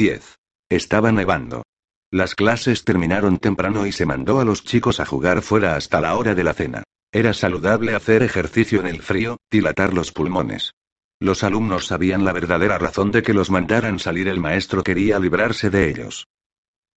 10. Estaba nevando. Las clases terminaron temprano y se mandó a los chicos a jugar fuera hasta la hora de la cena. Era saludable hacer ejercicio en el frío, dilatar los pulmones. Los alumnos sabían la verdadera razón de que los mandaran salir. El maestro quería librarse de ellos.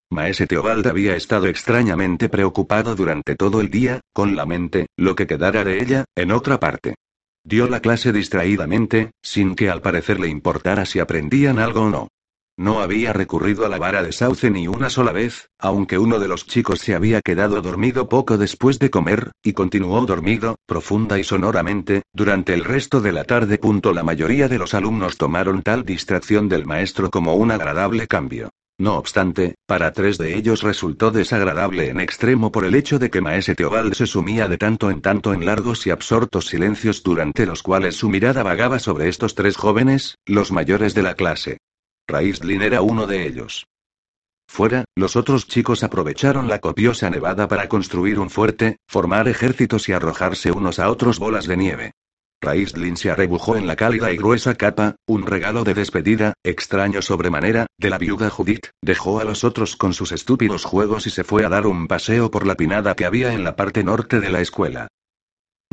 Maese Teobald había estado extrañamente preocupado durante todo el día, con la mente, lo que quedara de ella, en otra parte. Dio la clase distraídamente, sin que al parecer le importara si aprendían algo o no. No había recurrido a la vara de sauce ni una sola vez, aunque uno de los chicos se había quedado dormido poco después de comer, y continuó dormido, profunda y sonoramente, durante el resto de la tarde. La mayoría de los alumnos tomaron tal distracción del maestro como un agradable cambio. No obstante, para tres de ellos resultó desagradable en extremo por el hecho de que Maese Teobald se sumía de tanto en tanto en largos y absortos silencios durante los cuales su mirada vagaba sobre estos tres jóvenes, los mayores de la clase. Raistlin era uno de ellos. Fuera, los otros chicos aprovecharon la copiosa nevada para construir un fuerte, formar ejércitos y arrojarse unos a otros bolas de nieve. Raistlin se arrebujó en la cálida y gruesa capa, un regalo de despedida, extraño sobremanera, de la viuda Judith, dejó a los otros con sus estúpidos juegos y se fue a dar un paseo por la pinada que había en la parte norte de la escuela.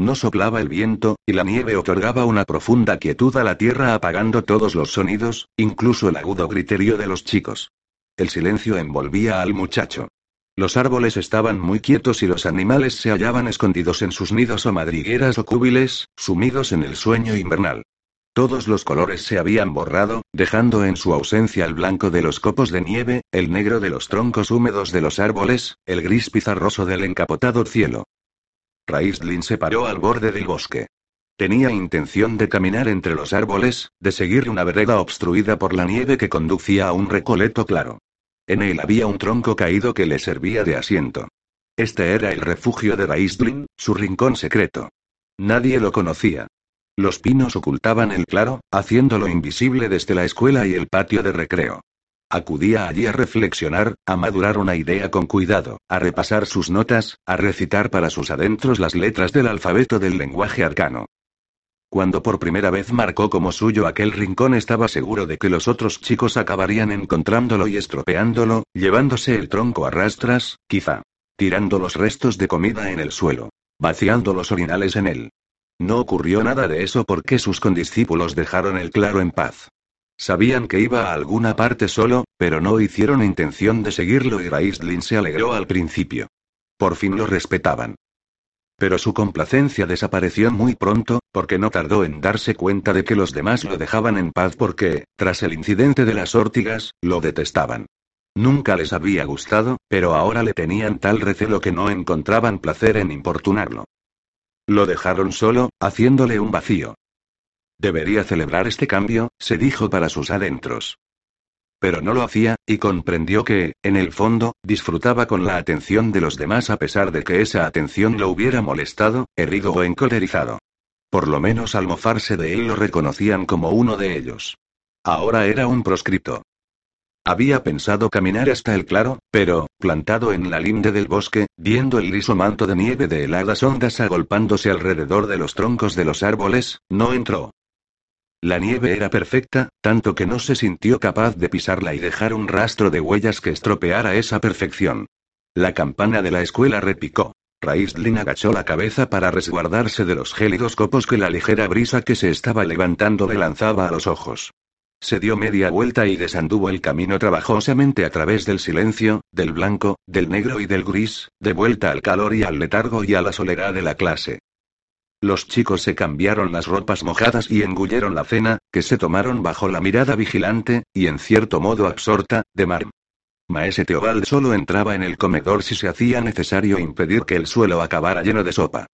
No soplaba el viento, y la nieve otorgaba una profunda quietud a la tierra apagando todos los sonidos, incluso el agudo griterío de los chicos. El silencio envolvía al muchacho. Los árboles estaban muy quietos y los animales se hallaban escondidos en sus nidos o madrigueras o cúbiles, sumidos en el sueño invernal. Todos los colores se habían borrado, dejando en su ausencia el blanco de los copos de nieve, el negro de los troncos húmedos de los árboles, el gris pizarroso del encapotado cielo. Raistlin se paró al borde del bosque. Tenía intención de caminar entre los árboles, de seguir una vereda obstruida por la nieve que conducía a un recoleto claro. En él había un tronco caído que le servía de asiento. Este era el refugio de Raistlin, su rincón secreto. Nadie lo conocía. Los pinos ocultaban el claro, haciéndolo invisible desde la escuela y el patio de recreo. Acudía allí a reflexionar, a madurar una idea con cuidado, a repasar sus notas, a recitar para sus adentros las letras del alfabeto del lenguaje arcano. Cuando por primera vez marcó como suyo aquel rincón estaba seguro de que los otros chicos acabarían encontrándolo y estropeándolo, llevándose el tronco a rastras, quizá. Tirando los restos de comida en el suelo. Vaciando los orinales en él. No ocurrió nada de eso porque sus condiscípulos dejaron el claro en paz. Sabían que iba a alguna parte solo, pero no hicieron intención de seguirlo y Raistlin se alegró al principio. Por fin lo respetaban. Pero su complacencia desapareció muy pronto, porque no tardó en darse cuenta de que los demás lo dejaban en paz porque, tras el incidente de las órtigas, lo detestaban. Nunca les había gustado, pero ahora le tenían tal recelo que no encontraban placer en importunarlo. Lo dejaron solo, haciéndole un vacío. Debería celebrar este cambio, se dijo para sus adentros pero no lo hacía, y comprendió que, en el fondo, disfrutaba con la atención de los demás a pesar de que esa atención lo hubiera molestado, herido o encolerizado. Por lo menos al mofarse de él lo reconocían como uno de ellos. Ahora era un proscripto. Había pensado caminar hasta el claro, pero, plantado en la linde del bosque, viendo el liso manto de nieve de heladas ondas agolpándose alrededor de los troncos de los árboles, no entró. La nieve era perfecta, tanto que no se sintió capaz de pisarla y dejar un rastro de huellas que estropeara esa perfección. La campana de la escuela repicó. Raistlin agachó la cabeza para resguardarse de los gélidos copos que la ligera brisa que se estaba levantando le lanzaba a los ojos. Se dio media vuelta y desanduvo el camino trabajosamente a través del silencio, del blanco, del negro y del gris, de vuelta al calor y al letargo y a la soledad de la clase. Los chicos se cambiaron las ropas mojadas y engulleron la cena, que se tomaron bajo la mirada vigilante, y en cierto modo absorta, de Marm. Maese Teobald solo entraba en el comedor si se hacía necesario impedir que el suelo acabara lleno de sopa.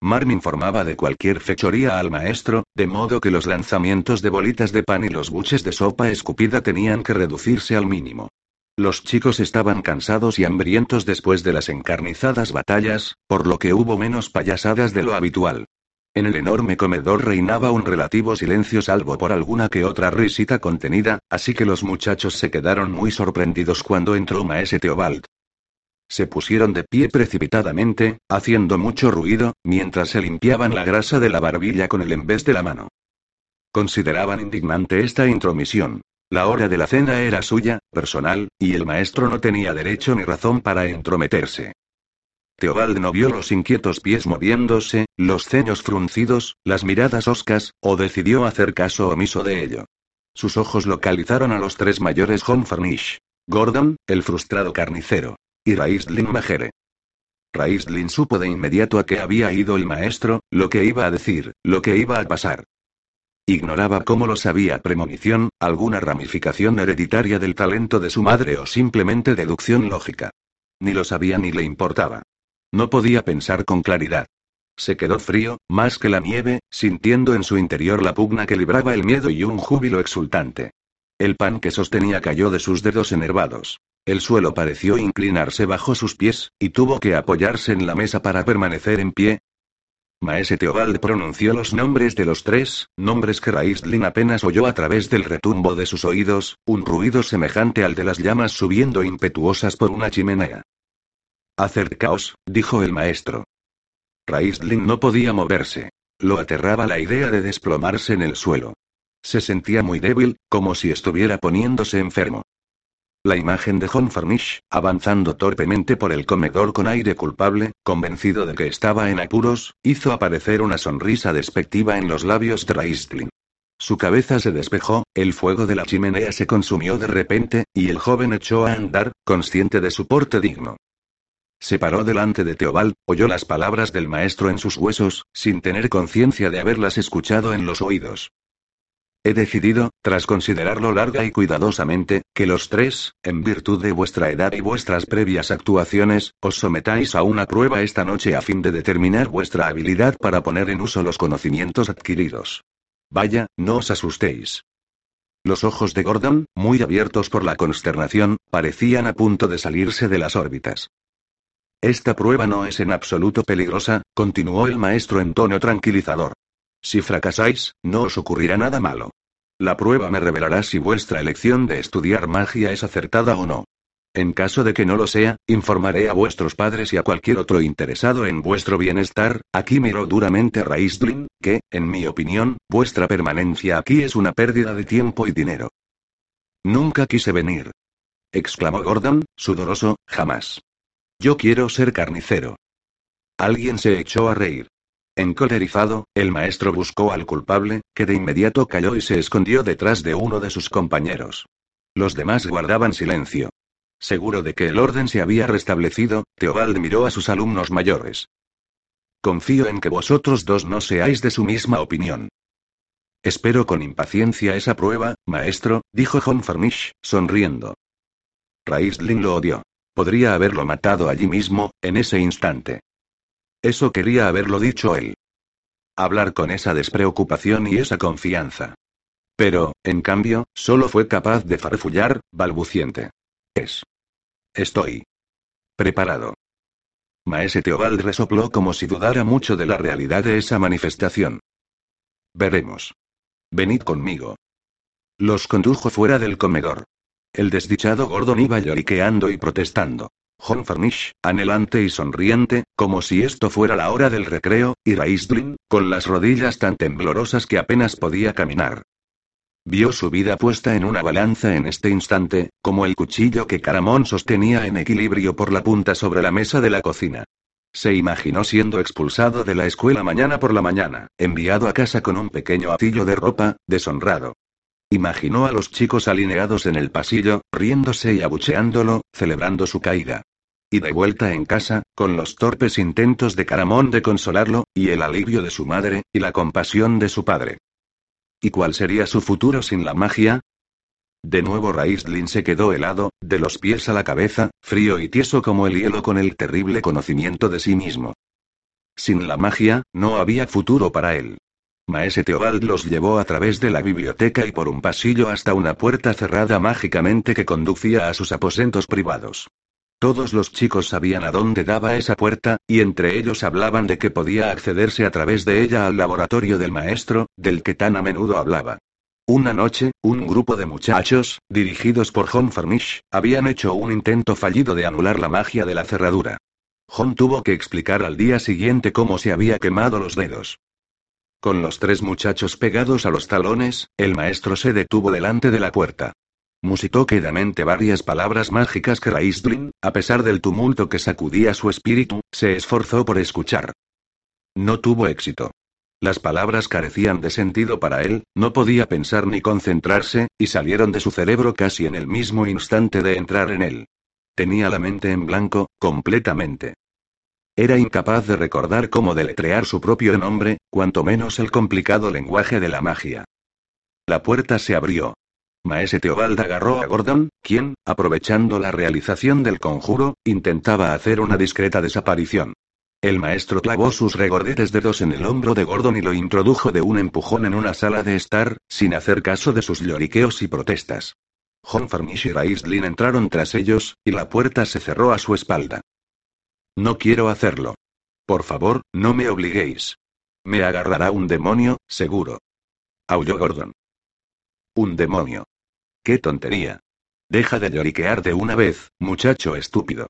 Marm informaba de cualquier fechoría al maestro, de modo que los lanzamientos de bolitas de pan y los buches de sopa escupida tenían que reducirse al mínimo. Los chicos estaban cansados y hambrientos después de las encarnizadas batallas, por lo que hubo menos payasadas de lo habitual. En el enorme comedor reinaba un relativo silencio salvo por alguna que otra risita contenida, así que los muchachos se quedaron muy sorprendidos cuando entró Maese Teobald. Se pusieron de pie precipitadamente, haciendo mucho ruido, mientras se limpiaban la grasa de la barbilla con el en vez de la mano. Consideraban indignante esta intromisión. La hora de la cena era suya, personal, y el maestro no tenía derecho ni razón para entrometerse. Teobald no vio los inquietos pies moviéndose, los ceños fruncidos, las miradas oscas, o decidió hacer caso omiso de ello. Sus ojos localizaron a los tres mayores John Farnish, Gordon, el frustrado carnicero, y Raistlin Majere. Raistlin supo de inmediato a qué había ido el maestro, lo que iba a decir, lo que iba a pasar. Ignoraba cómo lo sabía premonición, alguna ramificación hereditaria del talento de su madre o simplemente deducción lógica. Ni lo sabía ni le importaba. No podía pensar con claridad. Se quedó frío, más que la nieve, sintiendo en su interior la pugna que libraba el miedo y un júbilo exultante. El pan que sostenía cayó de sus dedos enervados. El suelo pareció inclinarse bajo sus pies, y tuvo que apoyarse en la mesa para permanecer en pie, Maese Teobald pronunció los nombres de los tres, nombres que Raistlin apenas oyó a través del retumbo de sus oídos, un ruido semejante al de las llamas subiendo impetuosas por una chimenea. Acercaos, dijo el maestro. Raistlin no podía moverse. Lo aterraba la idea de desplomarse en el suelo. Se sentía muy débil, como si estuviera poniéndose enfermo. La imagen de John Farnish, avanzando torpemente por el comedor con aire culpable, convencido de que estaba en apuros, hizo aparecer una sonrisa despectiva en los labios de Raistlin. Su cabeza se despejó, el fuego de la chimenea se consumió de repente, y el joven echó a andar, consciente de su porte digno. Se paró delante de Teobald, oyó las palabras del maestro en sus huesos, sin tener conciencia de haberlas escuchado en los oídos. He decidido, tras considerarlo larga y cuidadosamente, que los tres, en virtud de vuestra edad y vuestras previas actuaciones, os sometáis a una prueba esta noche a fin de determinar vuestra habilidad para poner en uso los conocimientos adquiridos. Vaya, no os asustéis. Los ojos de Gordon, muy abiertos por la consternación, parecían a punto de salirse de las órbitas. Esta prueba no es en absoluto peligrosa, continuó el maestro en tono tranquilizador. Si fracasáis, no os ocurrirá nada malo. La prueba me revelará si vuestra elección de estudiar magia es acertada o no. En caso de que no lo sea, informaré a vuestros padres y a cualquier otro interesado en vuestro bienestar. Aquí miró duramente a Raistlin, que, en mi opinión, vuestra permanencia aquí es una pérdida de tiempo y dinero. Nunca quise venir. exclamó Gordon, sudoroso, jamás. Yo quiero ser carnicero. Alguien se echó a reír. Encolerizado, el maestro buscó al culpable, que de inmediato cayó y se escondió detrás de uno de sus compañeros. Los demás guardaban silencio. Seguro de que el orden se había restablecido, Teobald miró a sus alumnos mayores. Confío en que vosotros dos no seáis de su misma opinión. Espero con impaciencia esa prueba, maestro, dijo John Farnish, sonriendo. Raistlin lo odió. Podría haberlo matado allí mismo, en ese instante. Eso quería haberlo dicho él. Hablar con esa despreocupación y esa confianza. Pero, en cambio, solo fue capaz de farfullar, balbuciente. Es. Estoy. Preparado. Maese Teobald resopló como si dudara mucho de la realidad de esa manifestación. Veremos. Venid conmigo. Los condujo fuera del comedor. El desdichado Gordon iba lloriqueando y protestando. John Farnish, anhelante y sonriente, como si esto fuera la hora del recreo, y Raistlin, con las rodillas tan temblorosas que apenas podía caminar. Vio su vida puesta en una balanza en este instante, como el cuchillo que Caramón sostenía en equilibrio por la punta sobre la mesa de la cocina. Se imaginó siendo expulsado de la escuela mañana por la mañana, enviado a casa con un pequeño atillo de ropa, deshonrado. Imaginó a los chicos alineados en el pasillo, riéndose y abucheándolo, celebrando su caída. Y de vuelta en casa, con los torpes intentos de Caramón de consolarlo, y el alivio de su madre, y la compasión de su padre. ¿Y cuál sería su futuro sin la magia? De nuevo Raistlin se quedó helado, de los pies a la cabeza, frío y tieso como el hielo con el terrible conocimiento de sí mismo. Sin la magia, no había futuro para él. Maese Teobald los llevó a través de la biblioteca y por un pasillo hasta una puerta cerrada mágicamente que conducía a sus aposentos privados. Todos los chicos sabían a dónde daba esa puerta, y entre ellos hablaban de que podía accederse a través de ella al laboratorio del maestro, del que tan a menudo hablaba. Una noche, un grupo de muchachos, dirigidos por John Farmish, habían hecho un intento fallido de anular la magia de la cerradura. John tuvo que explicar al día siguiente cómo se había quemado los dedos. Con los tres muchachos pegados a los talones, el maestro se detuvo delante de la puerta. Musitó quedamente varias palabras mágicas que Raistlin, a pesar del tumulto que sacudía su espíritu, se esforzó por escuchar. No tuvo éxito. Las palabras carecían de sentido para él, no podía pensar ni concentrarse, y salieron de su cerebro casi en el mismo instante de entrar en él. Tenía la mente en blanco, completamente. Era incapaz de recordar cómo deletrear su propio nombre, cuanto menos el complicado lenguaje de la magia. La puerta se abrió. Maese Teobald agarró a Gordon, quien, aprovechando la realización del conjuro, intentaba hacer una discreta desaparición. El maestro clavó sus regordetes dedos en el hombro de Gordon y lo introdujo de un empujón en una sala de estar, sin hacer caso de sus lloriqueos y protestas. John Farmish y Raistlin entraron tras ellos, y la puerta se cerró a su espalda. No quiero hacerlo. Por favor, no me obliguéis. Me agarrará un demonio, seguro. Aulló Gordon. Un demonio. ¡Qué tontería! Deja de lloriquear de una vez, muchacho estúpido.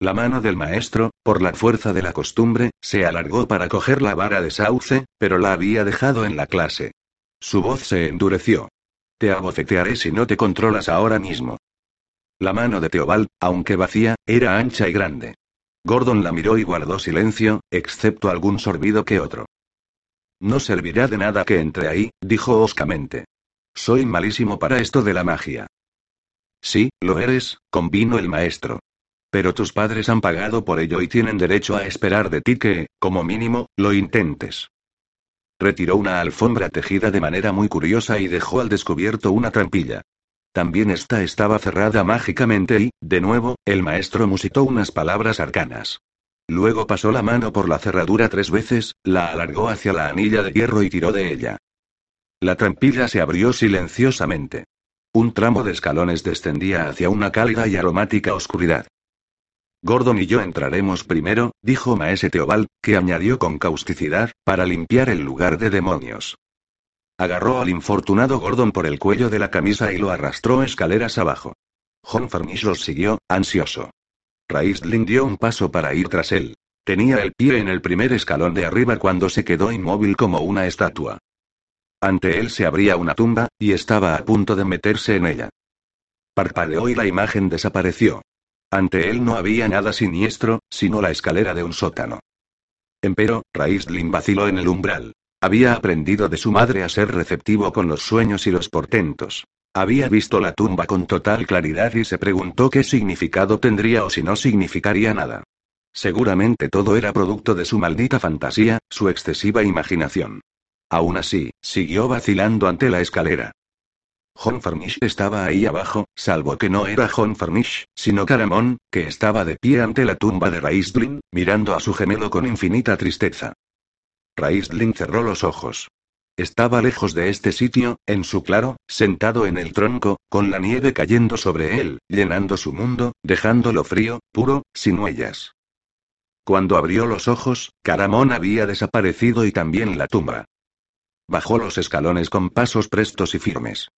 La mano del maestro, por la fuerza de la costumbre, se alargó para coger la vara de sauce, pero la había dejado en la clase. Su voz se endureció. Te abofetearé si no te controlas ahora mismo. La mano de Teobald, aunque vacía, era ancha y grande. Gordon la miró y guardó silencio, excepto algún sorbido que otro. No servirá de nada que entre ahí, dijo hoscamente. Soy malísimo para esto de la magia. Sí, lo eres, convino el maestro. Pero tus padres han pagado por ello y tienen derecho a esperar de ti que, como mínimo, lo intentes. Retiró una alfombra tejida de manera muy curiosa y dejó al descubierto una trampilla. También esta estaba cerrada mágicamente y, de nuevo, el maestro musitó unas palabras arcanas. Luego pasó la mano por la cerradura tres veces, la alargó hacia la anilla de hierro y tiró de ella. La trampilla se abrió silenciosamente. Un tramo de escalones descendía hacia una cálida y aromática oscuridad. Gordon y yo entraremos primero, dijo Maese Teobald, que añadió con causticidad, para limpiar el lugar de demonios. Agarró al infortunado Gordon por el cuello de la camisa y lo arrastró escaleras abajo. John los siguió, ansioso. Raistlin dio un paso para ir tras él. Tenía el pie en el primer escalón de arriba cuando se quedó inmóvil como una estatua. Ante él se abría una tumba, y estaba a punto de meterse en ella. Parpadeó y la imagen desapareció. Ante él no había nada siniestro, sino la escalera de un sótano. Empero, Raistlin vaciló en el umbral. Había aprendido de su madre a ser receptivo con los sueños y los portentos. Había visto la tumba con total claridad y se preguntó qué significado tendría o si no significaría nada. Seguramente todo era producto de su maldita fantasía, su excesiva imaginación. Aún así, siguió vacilando ante la escalera. John Farmish estaba ahí abajo, salvo que no era John Farmish, sino Caramón, que estaba de pie ante la tumba de Raistlin, mirando a su gemelo con infinita tristeza. Raistlin cerró los ojos. Estaba lejos de este sitio, en su claro, sentado en el tronco, con la nieve cayendo sobre él, llenando su mundo, dejándolo frío, puro, sin huellas. Cuando abrió los ojos, Caramón había desaparecido y también la tumba. Bajó los escalones con pasos prestos y firmes.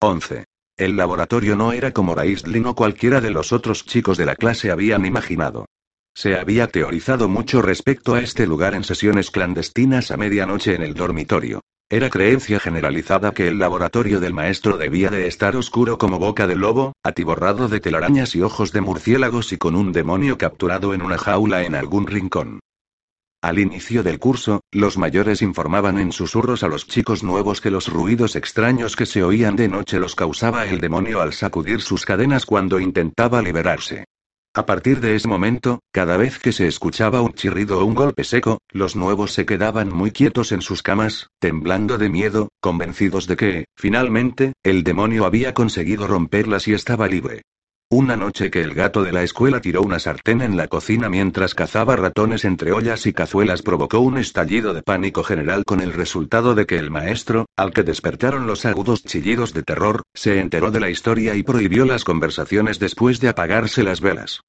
11. El laboratorio no era como Raistlin o cualquiera de los otros chicos de la clase habían imaginado. Se había teorizado mucho respecto a este lugar en sesiones clandestinas a medianoche en el dormitorio. Era creencia generalizada que el laboratorio del maestro debía de estar oscuro como boca de lobo, atiborrado de telarañas y ojos de murciélagos y con un demonio capturado en una jaula en algún rincón. Al inicio del curso, los mayores informaban en susurros a los chicos nuevos que los ruidos extraños que se oían de noche los causaba el demonio al sacudir sus cadenas cuando intentaba liberarse. A partir de ese momento, cada vez que se escuchaba un chirrido o un golpe seco, los nuevos se quedaban muy quietos en sus camas, temblando de miedo, convencidos de que, finalmente, el demonio había conseguido romperlas y estaba libre. Una noche que el gato de la escuela tiró una sartén en la cocina mientras cazaba ratones entre ollas y cazuelas provocó un estallido de pánico general con el resultado de que el maestro, al que despertaron los agudos chillidos de terror, se enteró de la historia y prohibió las conversaciones después de apagarse las velas.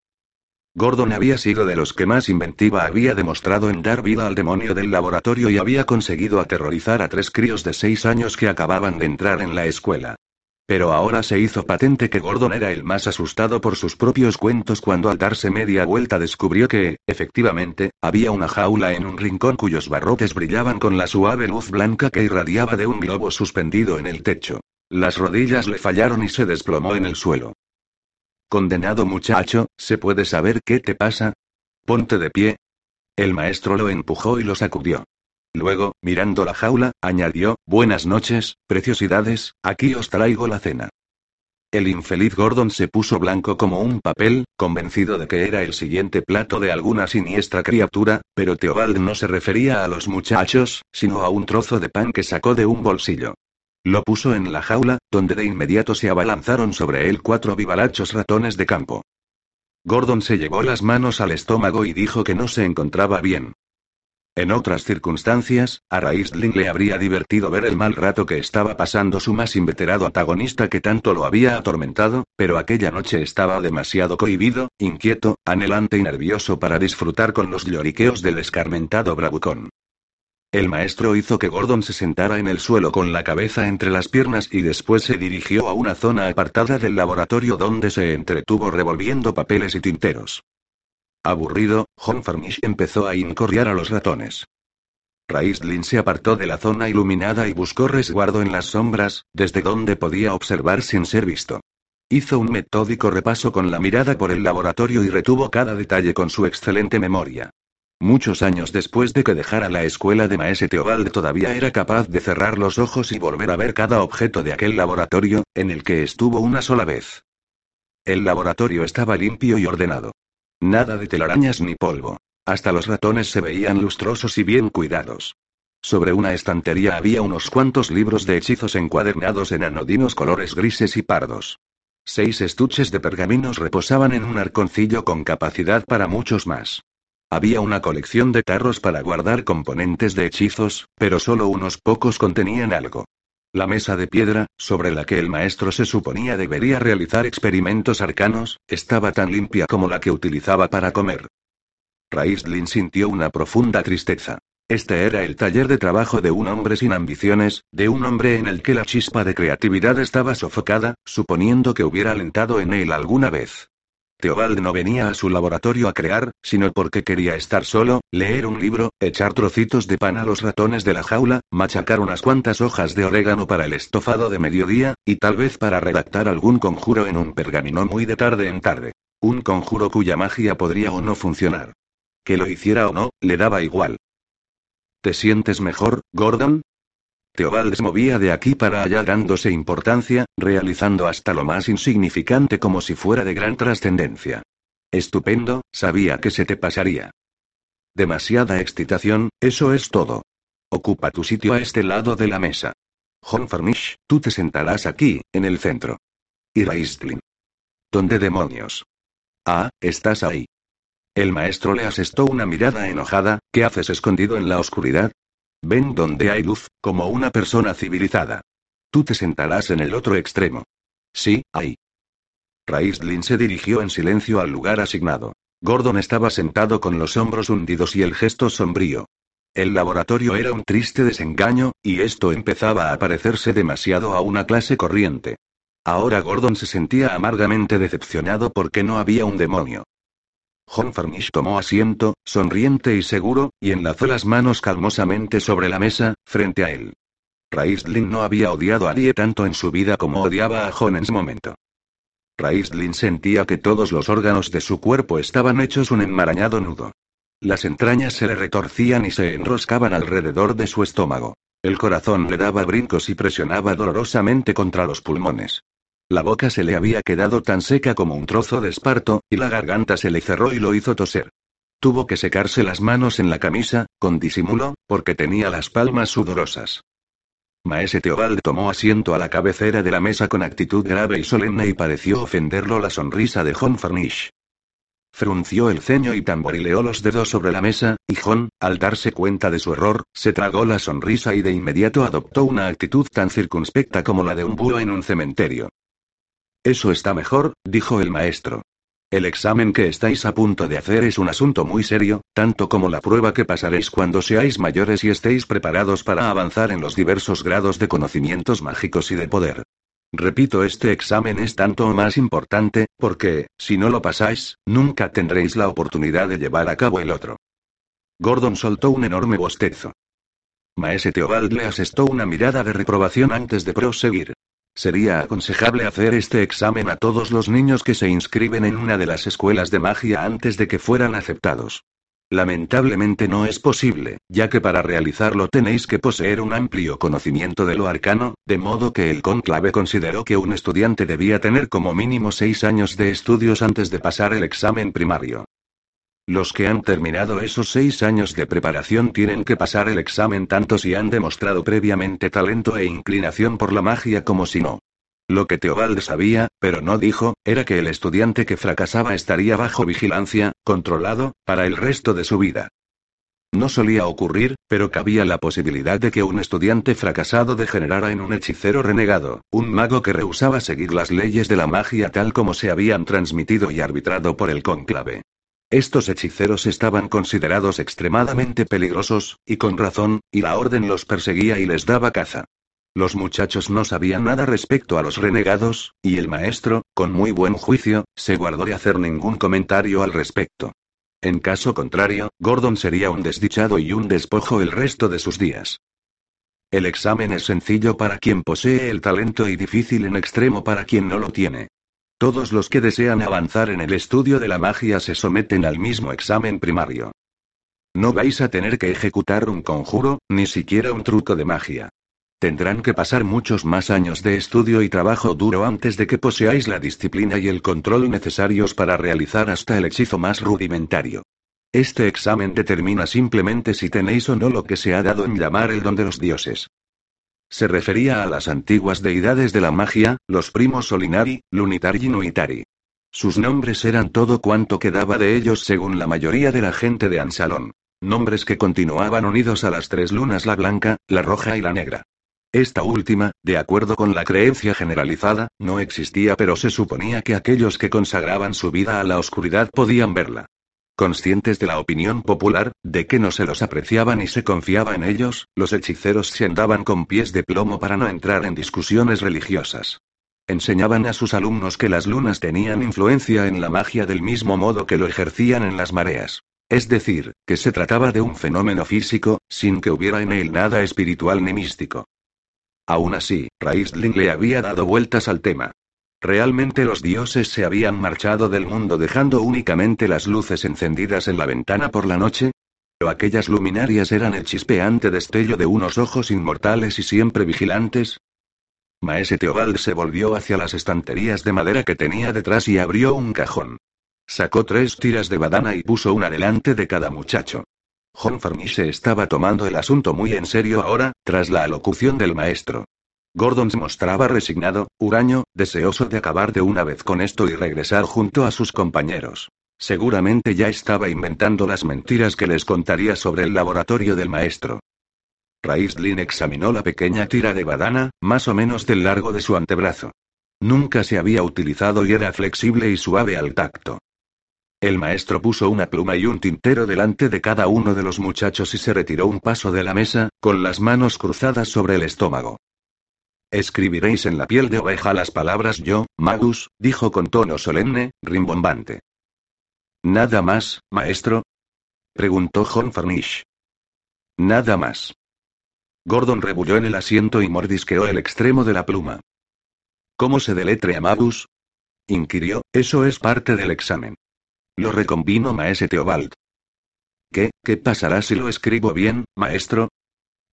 Gordon había sido de los que más inventiva había demostrado en dar vida al demonio del laboratorio y había conseguido aterrorizar a tres críos de seis años que acababan de entrar en la escuela. Pero ahora se hizo patente que Gordon era el más asustado por sus propios cuentos cuando al darse media vuelta descubrió que, efectivamente, había una jaula en un rincón cuyos barrotes brillaban con la suave luz blanca que irradiaba de un globo suspendido en el techo. Las rodillas le fallaron y se desplomó en el suelo. Condenado muchacho, ¿se puede saber qué te pasa? Ponte de pie. El maestro lo empujó y lo sacudió. Luego, mirando la jaula, añadió, Buenas noches, preciosidades, aquí os traigo la cena. El infeliz Gordon se puso blanco como un papel, convencido de que era el siguiente plato de alguna siniestra criatura, pero Teobald no se refería a los muchachos, sino a un trozo de pan que sacó de un bolsillo. Lo puso en la jaula, donde de inmediato se abalanzaron sobre él cuatro vivarachos ratones de campo. Gordon se llevó las manos al estómago y dijo que no se encontraba bien. En otras circunstancias, a Raistlin le habría divertido ver el mal rato que estaba pasando su más inveterado antagonista que tanto lo había atormentado, pero aquella noche estaba demasiado cohibido, inquieto, anhelante y nervioso para disfrutar con los lloriqueos del escarmentado bravucón. El maestro hizo que Gordon se sentara en el suelo con la cabeza entre las piernas y después se dirigió a una zona apartada del laboratorio donde se entretuvo revolviendo papeles y tinteros. Aburrido, John empezó a incorriar a los ratones. Raistlin se apartó de la zona iluminada y buscó resguardo en las sombras, desde donde podía observar sin ser visto. Hizo un metódico repaso con la mirada por el laboratorio y retuvo cada detalle con su excelente memoria. Muchos años después de que dejara la escuela de Maese Teobald todavía era capaz de cerrar los ojos y volver a ver cada objeto de aquel laboratorio, en el que estuvo una sola vez. El laboratorio estaba limpio y ordenado. Nada de telarañas ni polvo. Hasta los ratones se veían lustrosos y bien cuidados. Sobre una estantería había unos cuantos libros de hechizos encuadernados en anodinos colores grises y pardos. Seis estuches de pergaminos reposaban en un arconcillo con capacidad para muchos más. Había una colección de tarros para guardar componentes de hechizos, pero solo unos pocos contenían algo. La mesa de piedra, sobre la que el maestro se suponía debería realizar experimentos arcanos, estaba tan limpia como la que utilizaba para comer. Raistlin sintió una profunda tristeza. Este era el taller de trabajo de un hombre sin ambiciones, de un hombre en el que la chispa de creatividad estaba sofocada, suponiendo que hubiera alentado en él alguna vez. Teobald no venía a su laboratorio a crear, sino porque quería estar solo, leer un libro, echar trocitos de pan a los ratones de la jaula, machacar unas cuantas hojas de orégano para el estofado de mediodía, y tal vez para redactar algún conjuro en un pergamino muy de tarde en tarde. Un conjuro cuya magia podría o no funcionar. Que lo hiciera o no, le daba igual. ¿Te sientes mejor, Gordon? Teobald movía de aquí para allá dándose importancia, realizando hasta lo más insignificante como si fuera de gran trascendencia. Estupendo, sabía que se te pasaría. Demasiada excitación, eso es todo. Ocupa tu sitio a este lado de la mesa. John Farmish, tú te sentarás aquí, en el centro. Y Raistlin. ¿Dónde demonios? Ah, estás ahí. El maestro le asestó una mirada enojada, ¿qué haces escondido en la oscuridad? Ven donde hay luz, como una persona civilizada. Tú te sentarás en el otro extremo. Sí, ahí. Raistlin se dirigió en silencio al lugar asignado. Gordon estaba sentado con los hombros hundidos y el gesto sombrío. El laboratorio era un triste desengaño, y esto empezaba a parecerse demasiado a una clase corriente. Ahora Gordon se sentía amargamente decepcionado porque no había un demonio. John Farmish tomó asiento, sonriente y seguro, y enlazó las manos calmosamente sobre la mesa, frente a él. Raistlin no había odiado a nadie tanto en su vida como odiaba a John en ese momento. Raistlin sentía que todos los órganos de su cuerpo estaban hechos un enmarañado nudo. Las entrañas se le retorcían y se enroscaban alrededor de su estómago. El corazón le daba brincos y presionaba dolorosamente contra los pulmones. La boca se le había quedado tan seca como un trozo de esparto, y la garganta se le cerró y lo hizo toser. Tuvo que secarse las manos en la camisa, con disimulo, porque tenía las palmas sudorosas. Maese Teobald tomó asiento a la cabecera de la mesa con actitud grave y solemne y pareció ofenderlo la sonrisa de John Farnish. Frunció el ceño y tamborileó los dedos sobre la mesa, y John, al darse cuenta de su error, se tragó la sonrisa y de inmediato adoptó una actitud tan circunspecta como la de un búho en un cementerio. Eso está mejor, dijo el maestro. El examen que estáis a punto de hacer es un asunto muy serio, tanto como la prueba que pasaréis cuando seáis mayores y estéis preparados para avanzar en los diversos grados de conocimientos mágicos y de poder. Repito, este examen es tanto más importante, porque, si no lo pasáis, nunca tendréis la oportunidad de llevar a cabo el otro. Gordon soltó un enorme bostezo. Maese Teobald le asestó una mirada de reprobación antes de proseguir. Sería aconsejable hacer este examen a todos los niños que se inscriben en una de las escuelas de magia antes de que fueran aceptados. Lamentablemente no es posible, ya que para realizarlo tenéis que poseer un amplio conocimiento de lo arcano, de modo que el conclave consideró que un estudiante debía tener como mínimo seis años de estudios antes de pasar el examen primario. Los que han terminado esos seis años de preparación tienen que pasar el examen tanto si han demostrado previamente talento e inclinación por la magia como si no. Lo que Teobald sabía, pero no dijo, era que el estudiante que fracasaba estaría bajo vigilancia, controlado, para el resto de su vida. No solía ocurrir, pero cabía la posibilidad de que un estudiante fracasado degenerara en un hechicero renegado, un mago que rehusaba seguir las leyes de la magia tal como se habían transmitido y arbitrado por el cónclave. Estos hechiceros estaban considerados extremadamente peligrosos, y con razón, y la orden los perseguía y les daba caza. Los muchachos no sabían nada respecto a los renegados, y el maestro, con muy buen juicio, se guardó de hacer ningún comentario al respecto. En caso contrario, Gordon sería un desdichado y un despojo el resto de sus días. El examen es sencillo para quien posee el talento y difícil en extremo para quien no lo tiene. Todos los que desean avanzar en el estudio de la magia se someten al mismo examen primario. No vais a tener que ejecutar un conjuro, ni siquiera un truco de magia. Tendrán que pasar muchos más años de estudio y trabajo duro antes de que poseáis la disciplina y el control necesarios para realizar hasta el hechizo más rudimentario. Este examen determina simplemente si tenéis o no lo que se ha dado en llamar el don de los dioses. Se refería a las antiguas deidades de la magia, los primos Solinari, Lunitari y Nuitari. Sus nombres eran todo cuanto quedaba de ellos según la mayoría de la gente de Ansalón. Nombres que continuaban unidos a las tres lunas la blanca, la roja y la negra. Esta última, de acuerdo con la creencia generalizada, no existía pero se suponía que aquellos que consagraban su vida a la oscuridad podían verla. Conscientes de la opinión popular, de que no se los apreciaba ni se confiaba en ellos, los hechiceros se andaban con pies de plomo para no entrar en discusiones religiosas. Enseñaban a sus alumnos que las lunas tenían influencia en la magia del mismo modo que lo ejercían en las mareas. Es decir, que se trataba de un fenómeno físico, sin que hubiera en él nada espiritual ni místico. Aún así, Raistlin le había dado vueltas al tema. Realmente los dioses se habían marchado del mundo dejando únicamente las luces encendidas en la ventana por la noche. ¿O aquellas luminarias eran el chispeante destello de unos ojos inmortales y siempre vigilantes? Maese Teobald se volvió hacia las estanterías de madera que tenía detrás y abrió un cajón. Sacó tres tiras de badana y puso una delante de cada muchacho. John se estaba tomando el asunto muy en serio ahora, tras la alocución del maestro. Gordon se mostraba resignado, huraño, deseoso de acabar de una vez con esto y regresar junto a sus compañeros. Seguramente ya estaba inventando las mentiras que les contaría sobre el laboratorio del maestro. Raistlin examinó la pequeña tira de badana, más o menos del largo de su antebrazo. Nunca se había utilizado y era flexible y suave al tacto. El maestro puso una pluma y un tintero delante de cada uno de los muchachos y se retiró un paso de la mesa, con las manos cruzadas sobre el estómago. Escribiréis en la piel de oveja las palabras yo, Magus, dijo con tono solemne, rimbombante. ¿Nada más, maestro? preguntó John Farnish. Nada más. Gordon rebulló en el asiento y mordisqueó el extremo de la pluma. ¿Cómo se deletrea Magus? inquirió, eso es parte del examen. Lo recombino maese Teobald. ¿Qué, qué pasará si lo escribo bien, maestro?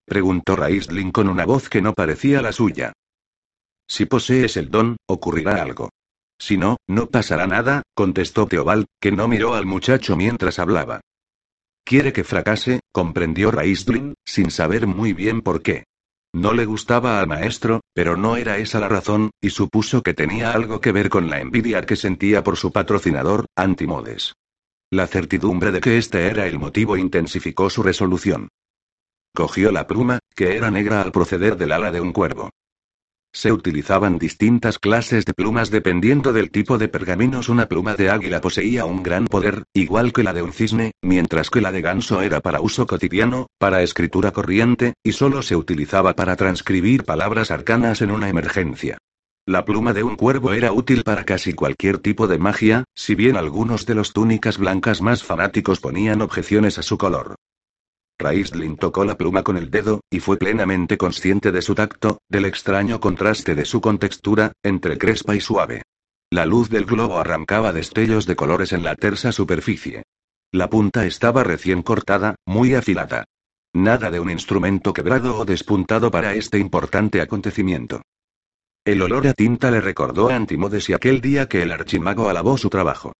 Preguntó Raistlin con una voz que no parecía la suya. Si posees el don, ocurrirá algo. Si no, no pasará nada, contestó Teobald, que no miró al muchacho mientras hablaba. Quiere que fracase, comprendió Raistlin, sin saber muy bien por qué. No le gustaba al maestro, pero no era esa la razón, y supuso que tenía algo que ver con la envidia que sentía por su patrocinador, Antimodes. La certidumbre de que este era el motivo intensificó su resolución. Cogió la pluma, que era negra al proceder del ala de un cuervo. Se utilizaban distintas clases de plumas dependiendo del tipo de pergaminos. Una pluma de águila poseía un gran poder, igual que la de un cisne, mientras que la de ganso era para uso cotidiano, para escritura corriente, y solo se utilizaba para transcribir palabras arcanas en una emergencia. La pluma de un cuervo era útil para casi cualquier tipo de magia, si bien algunos de los túnicas blancas más fanáticos ponían objeciones a su color. Raistlin tocó la pluma con el dedo, y fue plenamente consciente de su tacto, del extraño contraste de su contextura, entre crespa y suave. La luz del globo arrancaba destellos de colores en la tersa superficie. La punta estaba recién cortada, muy afilada. Nada de un instrumento quebrado o despuntado para este importante acontecimiento. El olor a tinta le recordó a Antimodes y aquel día que el archimago alabó su trabajo.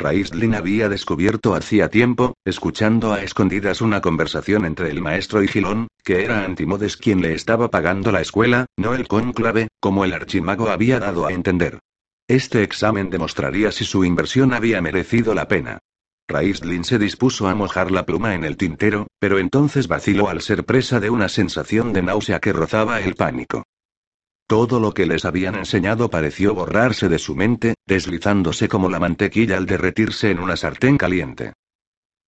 Raistlin había descubierto hacía tiempo, escuchando a escondidas una conversación entre el maestro y Gilón, que era Antimodes quien le estaba pagando la escuela, no el cónclave, como el archimago había dado a entender. Este examen demostraría si su inversión había merecido la pena. Raistlin se dispuso a mojar la pluma en el tintero, pero entonces vaciló al ser presa de una sensación de náusea que rozaba el pánico. Todo lo que les habían enseñado pareció borrarse de su mente, deslizándose como la mantequilla al derretirse en una sartén caliente.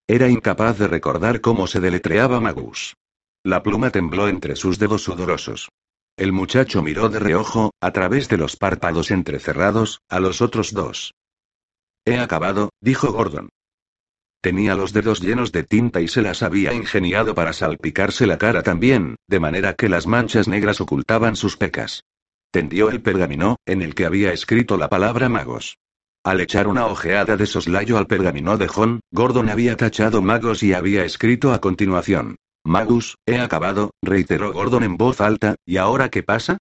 Era incapaz de recordar cómo se deletreaba Magus. La pluma tembló entre sus dedos sudorosos. El muchacho miró de reojo, a través de los párpados entrecerrados, a los otros dos. He acabado, dijo Gordon. Tenía los dedos llenos de tinta y se las había ingeniado para salpicarse la cara también, de manera que las manchas negras ocultaban sus pecas. Tendió el pergamino, en el que había escrito la palabra magos. Al echar una ojeada de soslayo al pergamino de John, Gordon había tachado magos y había escrito a continuación. Magus, he acabado, reiteró Gordon en voz alta, ¿y ahora qué pasa?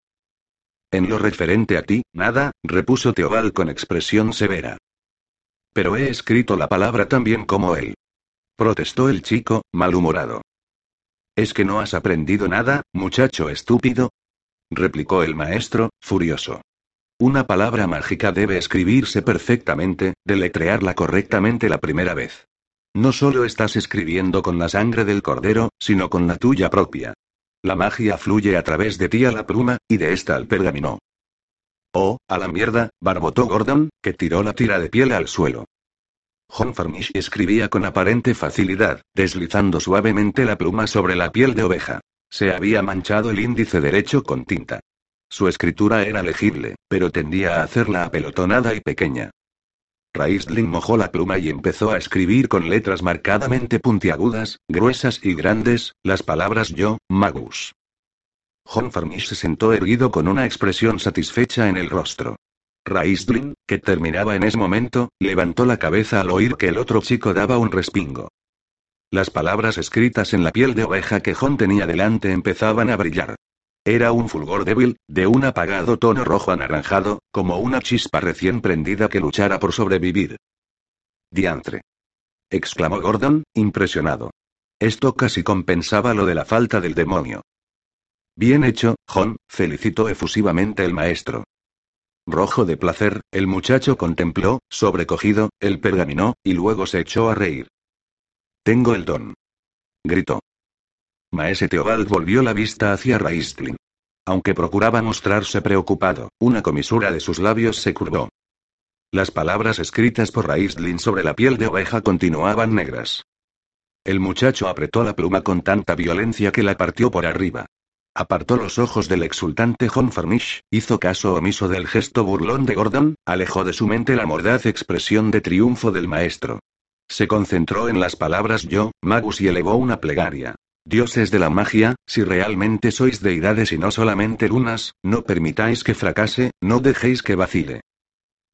En lo referente a ti, nada, repuso Teobald con expresión severa. Pero he escrito la palabra tan bien como él. Protestó el chico, malhumorado. ¿Es que no has aprendido nada, muchacho estúpido? Replicó el maestro, furioso. Una palabra mágica debe escribirse perfectamente, deletrearla correctamente la primera vez. No solo estás escribiendo con la sangre del cordero, sino con la tuya propia. La magia fluye a través de ti a la pluma, y de esta al pergamino. Oh, a la mierda, barbotó Gordon, que tiró la tira de piel al suelo. John Farmish escribía con aparente facilidad, deslizando suavemente la pluma sobre la piel de oveja. Se había manchado el índice derecho con tinta. Su escritura era legible, pero tendía a hacerla apelotonada y pequeña. Raistlin mojó la pluma y empezó a escribir con letras marcadamente puntiagudas, gruesas y grandes, las palabras yo, Magus. John Farmish se sentó erguido con una expresión satisfecha en el rostro. Raistlin, que terminaba en ese momento, levantó la cabeza al oír que el otro chico daba un respingo. Las palabras escritas en la piel de oveja que John tenía delante empezaban a brillar. Era un fulgor débil, de un apagado tono rojo anaranjado, como una chispa recién prendida que luchara por sobrevivir. Diantre. exclamó Gordon, impresionado. Esto casi compensaba lo de la falta del demonio. Bien hecho, John, felicitó efusivamente el maestro. Rojo de placer, el muchacho contempló, sobrecogido, el pergamino, y luego se echó a reír. Tengo el don. Gritó. Maese Teobald volvió la vista hacia Raistlin. Aunque procuraba mostrarse preocupado, una comisura de sus labios se curvó. Las palabras escritas por Raistlin sobre la piel de oveja continuaban negras. El muchacho apretó la pluma con tanta violencia que la partió por arriba. Apartó los ojos del exultante John Farmish, hizo caso omiso del gesto burlón de Gordon, alejó de su mente la mordaz expresión de triunfo del maestro. Se concentró en las palabras yo, Magus y elevó una plegaria. Dioses de la magia, si realmente sois deidades y no solamente lunas, no permitáis que fracase, no dejéis que vacile.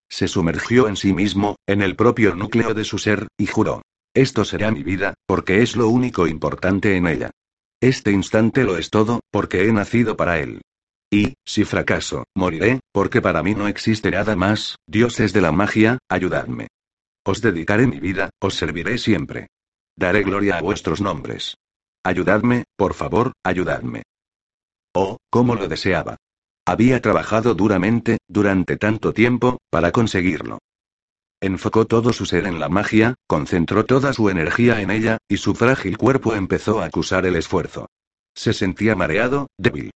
Se sumergió en sí mismo, en el propio núcleo de su ser, y juró. Esto será mi vida, porque es lo único importante en ella. Este instante lo es todo, porque he nacido para él. Y, si fracaso, moriré, porque para mí no existe nada más, dioses de la magia, ayudadme. Os dedicaré mi vida, os serviré siempre. Daré gloria a vuestros nombres. Ayudadme, por favor, ayudadme. Oh, cómo lo deseaba. Había trabajado duramente, durante tanto tiempo, para conseguirlo. Enfocó todo su ser en la magia, concentró toda su energía en ella, y su frágil cuerpo empezó a acusar el esfuerzo. Se sentía mareado, débil.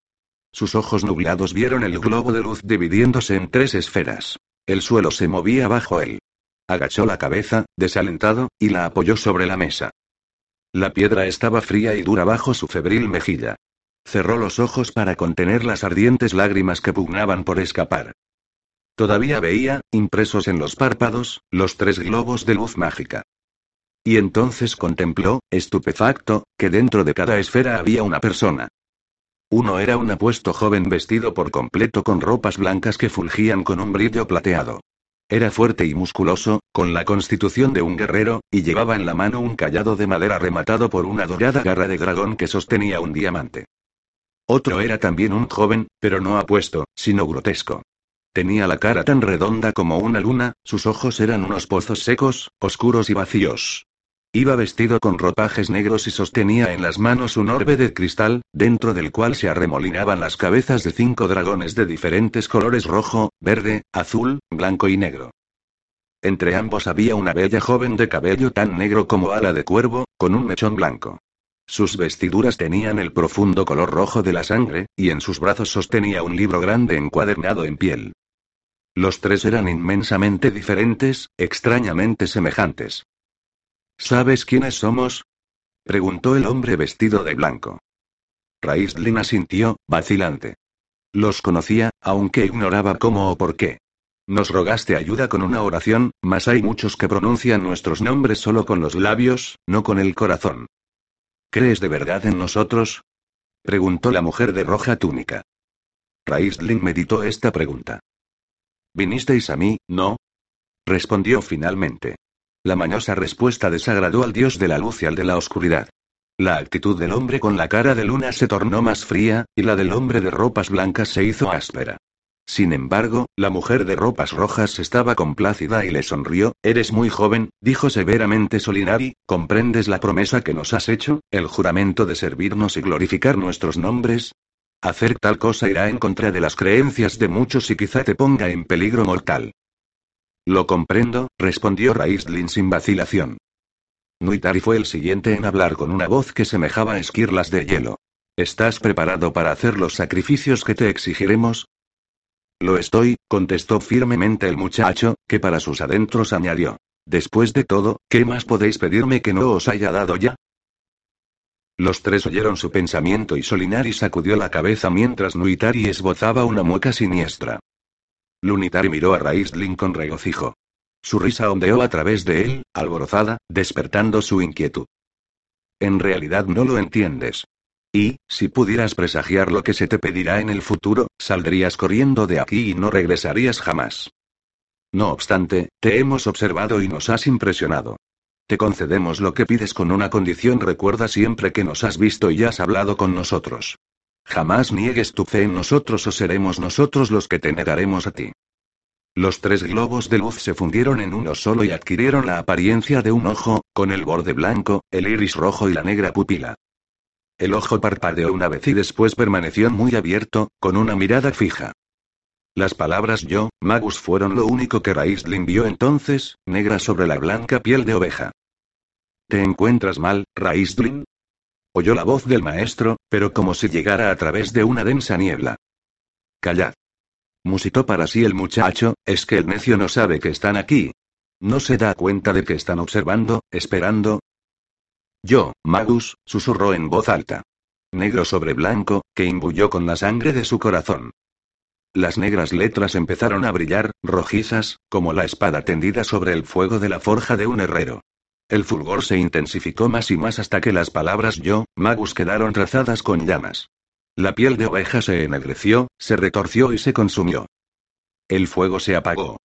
Sus ojos nublados vieron el globo de luz dividiéndose en tres esferas. El suelo se movía bajo él. Agachó la cabeza, desalentado, y la apoyó sobre la mesa. La piedra estaba fría y dura bajo su febril mejilla. Cerró los ojos para contener las ardientes lágrimas que pugnaban por escapar. Todavía veía, impresos en los párpados, los tres globos de luz mágica. Y entonces contempló, estupefacto, que dentro de cada esfera había una persona. Uno era un apuesto joven vestido por completo con ropas blancas que fulgían con un brillo plateado. Era fuerte y musculoso, con la constitución de un guerrero, y llevaba en la mano un callado de madera rematado por una dorada garra de dragón que sostenía un diamante. Otro era también un joven, pero no apuesto, sino grotesco. Tenía la cara tan redonda como una luna, sus ojos eran unos pozos secos, oscuros y vacíos. Iba vestido con ropajes negros y sostenía en las manos un orbe de cristal, dentro del cual se arremolinaban las cabezas de cinco dragones de diferentes colores rojo, verde, azul, blanco y negro. Entre ambos había una bella joven de cabello tan negro como ala de cuervo, con un mechón blanco. Sus vestiduras tenían el profundo color rojo de la sangre, y en sus brazos sostenía un libro grande encuadernado en piel. Los tres eran inmensamente diferentes, extrañamente semejantes. ¿Sabes quiénes somos? preguntó el hombre vestido de blanco. Raíslin asintió, vacilante. Los conocía, aunque ignoraba cómo o por qué. Nos rogaste ayuda con una oración, mas hay muchos que pronuncian nuestros nombres solo con los labios, no con el corazón. ¿Crees de verdad en nosotros? preguntó la mujer de roja túnica. Raisling meditó esta pregunta. ¿Vinisteis a mí, no? respondió finalmente. La mañosa respuesta desagradó al dios de la luz y al de la oscuridad. La actitud del hombre con la cara de luna se tornó más fría, y la del hombre de ropas blancas se hizo áspera. Sin embargo, la mujer de ropas rojas estaba complácida y le sonrió. Eres muy joven, dijo severamente Solinari, ¿comprendes la promesa que nos has hecho, el juramento de servirnos y glorificar nuestros nombres? Hacer tal cosa irá en contra de las creencias de muchos y quizá te ponga en peligro mortal. Lo comprendo, respondió Raistlin sin vacilación. Nuitari fue el siguiente en hablar con una voz que semejaba esquirlas de hielo. ¿Estás preparado para hacer los sacrificios que te exigiremos? Lo estoy, contestó firmemente el muchacho, que para sus adentros añadió. Después de todo, ¿qué más podéis pedirme que no os haya dado ya? Los tres oyeron su pensamiento y Solinari sacudió la cabeza mientras Nuitari esbozaba una mueca siniestra. Lunitari miró a Raistlin con regocijo. Su risa ondeó a través de él, alborozada, despertando su inquietud. En realidad no lo entiendes. Y, si pudieras presagiar lo que se te pedirá en el futuro, saldrías corriendo de aquí y no regresarías jamás. No obstante, te hemos observado y nos has impresionado. Te concedemos lo que pides con una condición, recuerda siempre que nos has visto y has hablado con nosotros. Jamás niegues tu fe en nosotros o seremos nosotros los que te negaremos a ti. Los tres globos de luz se fundieron en uno solo y adquirieron la apariencia de un ojo, con el borde blanco, el iris rojo y la negra pupila. El ojo parpadeó una vez y después permaneció muy abierto, con una mirada fija. Las palabras yo, Magus fueron lo único que Raistlin vio entonces, negra sobre la blanca piel de oveja. ¿Te encuentras mal, Raistlin? Oyó la voz del maestro, pero como si llegara a través de una densa niebla. Callad. Musitó para sí el muchacho, es que el necio no sabe que están aquí. No se da cuenta de que están observando, esperando, yo, Magus, susurró en voz alta. Negro sobre blanco, que imbuyó con la sangre de su corazón. Las negras letras empezaron a brillar, rojizas, como la espada tendida sobre el fuego de la forja de un herrero. El fulgor se intensificó más y más hasta que las palabras yo, Magus quedaron trazadas con llamas. La piel de oveja se ennegreció, se retorció y se consumió. El fuego se apagó.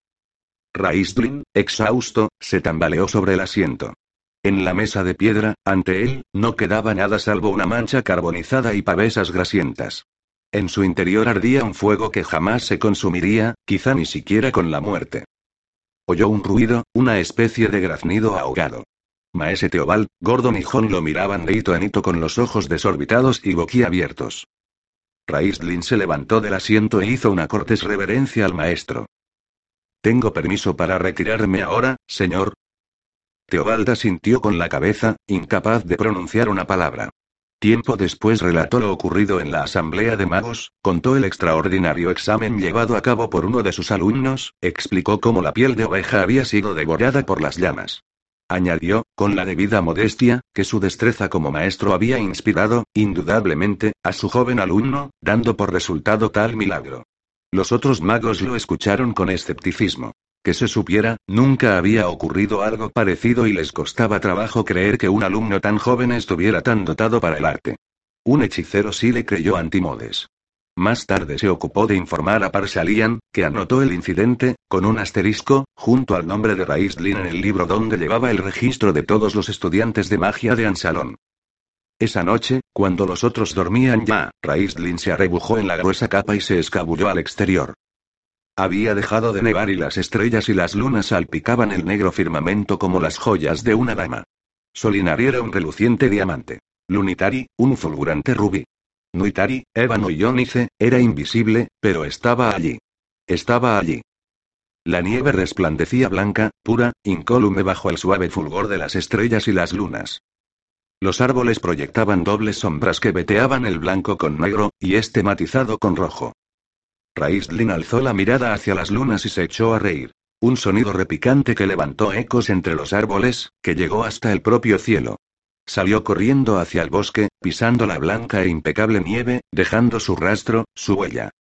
Raistlin, exhausto, se tambaleó sobre el asiento. En la mesa de piedra, ante él, no quedaba nada salvo una mancha carbonizada y pavesas grasientas. En su interior ardía un fuego que jamás se consumiría, quizá ni siquiera con la muerte. Oyó un ruido, una especie de graznido ahogado. Maese Teobald, Gordon y John lo miraban de hito en hito con los ojos desorbitados y boquiabiertos. Raistlin se levantó del asiento e hizo una cortés reverencia al maestro. Tengo permiso para retirarme ahora, señor, Teobalda sintió con la cabeza, incapaz de pronunciar una palabra. Tiempo después relató lo ocurrido en la asamblea de magos, contó el extraordinario examen llevado a cabo por uno de sus alumnos, explicó cómo la piel de oveja había sido devorada por las llamas. Añadió, con la debida modestia, que su destreza como maestro había inspirado, indudablemente, a su joven alumno, dando por resultado tal milagro. Los otros magos lo escucharon con escepticismo. Que se supiera, nunca había ocurrido algo parecido y les costaba trabajo creer que un alumno tan joven estuviera tan dotado para el arte. Un hechicero sí le creyó Antimodes. Más tarde se ocupó de informar a Parsalian, que anotó el incidente, con un asterisco, junto al nombre de Raistlin en el libro donde llevaba el registro de todos los estudiantes de magia de Ansalón. Esa noche, cuando los otros dormían ya, Raistlin se arrebujó en la gruesa capa y se escabulló al exterior. Había dejado de nevar y las estrellas y las lunas salpicaban el negro firmamento como las joyas de una dama. Solinari era un reluciente diamante. Lunitari, un fulgurante rubí. Nuitari, ébano y Ionice, era invisible, pero estaba allí. Estaba allí. La nieve resplandecía blanca, pura, incólume bajo el suave fulgor de las estrellas y las lunas. Los árboles proyectaban dobles sombras que veteaban el blanco con negro, y este matizado con rojo. Raistlin alzó la mirada hacia las lunas y se echó a reír. Un sonido repicante que levantó ecos entre los árboles, que llegó hasta el propio cielo. Salió corriendo hacia el bosque, pisando la blanca e impecable nieve, dejando su rastro, su huella.